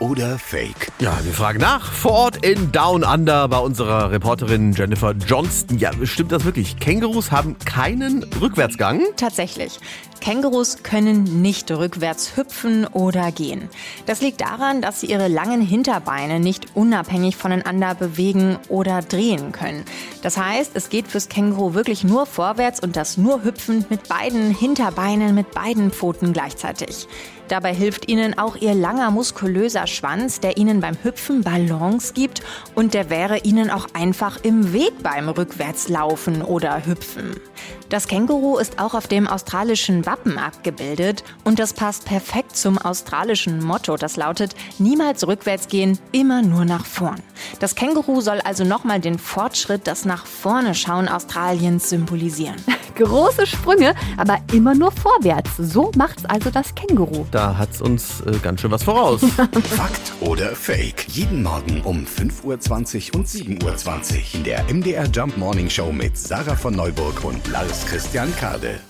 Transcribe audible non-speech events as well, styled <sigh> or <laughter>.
oder Fake? Ja, wir fragen nach vor Ort in Down Under bei unserer Reporterin Jennifer Johnston. Ja, stimmt das wirklich? Kängurus haben keinen Rückwärtsgang? Tatsächlich. Kängurus können nicht rückwärts hüpfen oder gehen. Das liegt daran, dass sie ihre langen Hinterbeine nicht unabhängig voneinander bewegen oder drehen können. Das heißt, es geht fürs Känguru wirklich nur vorwärts und das nur hüpfend mit beiden Hinterbeinen, mit beiden Pfoten gleichzeitig. Dabei hilft ihnen auch ihr langer muskulöser Schwanz, der ihnen beim Hüpfen Balance gibt und der wäre ihnen auch einfach im Weg beim Rückwärtslaufen oder Hüpfen. Das Känguru ist auch auf dem australischen Wappen abgebildet und das passt perfekt zum australischen Motto, das lautet niemals rückwärts gehen, immer nur nach vorn. Das Känguru soll also nochmal den Fortschritt, das nach vorne schauen Australiens symbolisieren. <laughs> Große Sprünge, aber immer nur vorwärts. So macht's also das Känguru. Da hat's uns äh, ganz schön was voraus. <laughs> Fakt oder Fake? Jeden Morgen um 5.20 Uhr und 7.20 Uhr in der MDR Jump Morning Show mit Sarah von Neuburg und Lars Christian Kade.